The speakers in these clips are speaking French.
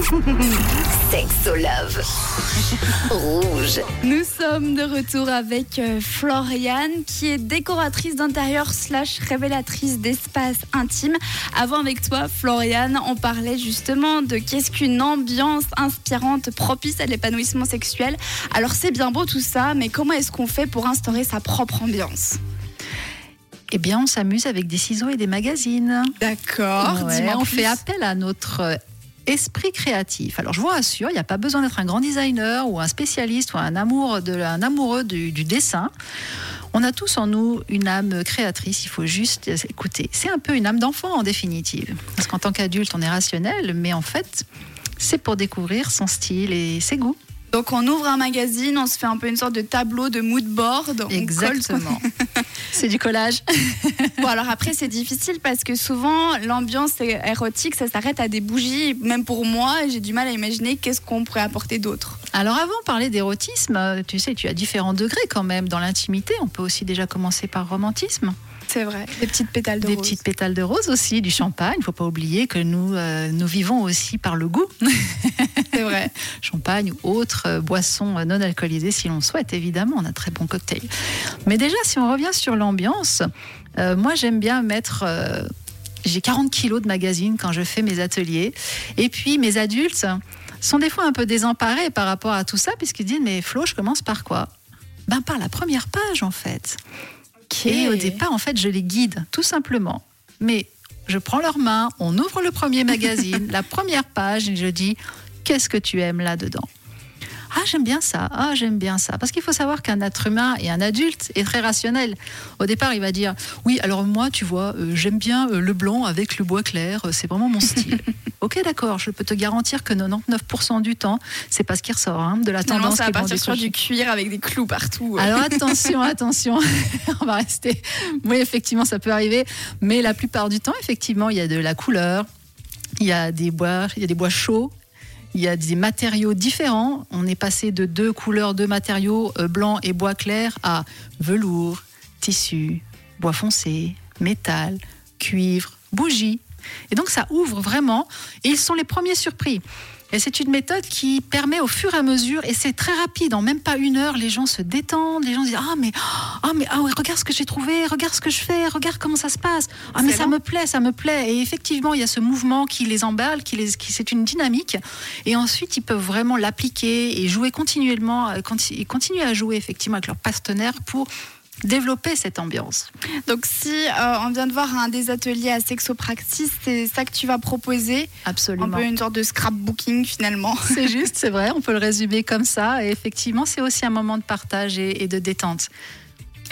Sexo Love. Rouge. Nous sommes de retour avec euh, Floriane qui est décoratrice d'intérieur slash révélatrice d'espace intime. Avant avec toi Floriane, on parlait justement de qu'est-ce qu'une ambiance inspirante propice à l'épanouissement sexuel. Alors c'est bien beau tout ça, mais comment est-ce qu'on fait pour instaurer sa propre ambiance? Eh bien, on s'amuse avec des ciseaux et des magazines. D'accord. Ouais, on fait appel à notre euh, esprit créatif. Alors je vous rassure, il n'y a pas besoin d'être un grand designer ou un spécialiste ou un, amour de, un amoureux du, du dessin. On a tous en nous une âme créatrice, il faut juste écouter. C'est un peu une âme d'enfant en définitive. Parce qu'en tant qu'adulte, on est rationnel, mais en fait, c'est pour découvrir son style et ses goûts. Donc on ouvre un magazine, on se fait un peu une sorte de tableau de mood board. on Exactement. c'est du collage. bon alors après c'est difficile parce que souvent l'ambiance érotique ça s'arrête à des bougies. Même pour moi j'ai du mal à imaginer qu'est-ce qu'on pourrait apporter d'autre. Alors avant de parler d'érotisme, tu sais tu as différents degrés quand même dans l'intimité. On peut aussi déjà commencer par romantisme. C'est vrai, des petites pétales de des rose. Des petites pétales de rose aussi, du champagne. Il ne faut pas oublier que nous, euh, nous vivons aussi par le goût. C'est vrai. champagne ou autres euh, boissons non alcoolisées si l'on souhaite, évidemment. On a très bons cocktails. Mais déjà, si on revient sur l'ambiance, euh, moi j'aime bien mettre... Euh, j'ai 40 kilos de magazines quand je fais mes ateliers. Et puis mes adultes sont des fois un peu désemparés par rapport à tout ça, puisqu'ils disent, mais Flo, je commence par quoi? Ben par la première page en fait. Et au départ, en fait, je les guide, tout simplement. Mais je prends leurs mains, on ouvre le premier magazine, la première page, et je dis Qu'est-ce que tu aimes là-dedans? Ah, j'aime bien ça. Ah, j'aime bien ça. Parce qu'il faut savoir qu'un être humain et un adulte est très rationnel. Au départ, il va dire Oui, alors moi, tu vois, euh, j'aime bien euh, le blanc avec le bois clair. Euh, c'est vraiment mon style. ok, d'accord. Je peux te garantir que 99% du temps, c'est pas ce qui ressort hein, de la tendance. Ça va partir sur du cuir avec des clous partout. Alors attention, attention. On va rester. Oui, effectivement, ça peut arriver. Mais la plupart du temps, effectivement, il y a de la couleur. Il y a des bois, il y a des bois chauds, il y a des matériaux différents. On est passé de deux couleurs, deux matériaux, euh, blanc et bois clair, à velours, tissu, bois foncé, métal, cuivre, bougie. Et donc ça ouvre vraiment. Et ils sont les premiers surpris. Et c'est une méthode qui permet au fur et à mesure, et c'est très rapide, en même pas une heure, les gens se détendent, les gens disent ah mais ah mais ah regarde ce que j'ai trouvé, regarde ce que je fais, regarde comment ça se passe, ah mais ça me plaît, ça me plaît. Et effectivement, il y a ce mouvement qui les emballe, qui les, qui c'est une dynamique. Et ensuite, ils peuvent vraiment l'appliquer et jouer continuellement, euh, continuer à jouer effectivement avec leurs partenaires pour développer cette ambiance. Donc si euh, on vient de voir un des ateliers à Sexopraxis, c'est ça que tu vas proposer? Absolument. Un peu une sorte de scrapbooking finalement. C'est juste, c'est vrai, on peut le résumer comme ça. Et effectivement, c'est aussi un moment de partage et, et de détente.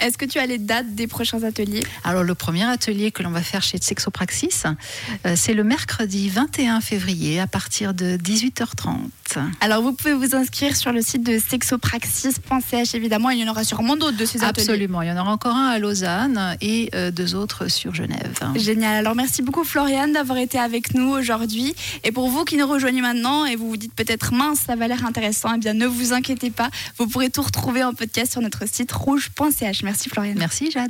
Est-ce que tu as les dates des prochains ateliers? Alors, le premier atelier que l'on va faire chez Sexopraxis, euh, c'est le mercredi 21 février à partir de 18h30. Alors, vous pouvez vous inscrire sur le site de sexopraxis.ch. Évidemment, il y en aura sûrement d'autres de ces ateliers. Absolument. Il y en aura encore un à Lausanne et euh, deux autres sur Genève. Génial. Alors, merci beaucoup, Floriane, d'avoir été avec nous aujourd'hui. Et pour vous qui nous rejoignez maintenant et vous vous dites peut-être mince, ça va l'air intéressant, eh bien, ne vous inquiétez pas. Vous pourrez tout retrouver en podcast sur notre site rouge.ch. Merci, Floriane. Merci, Jade.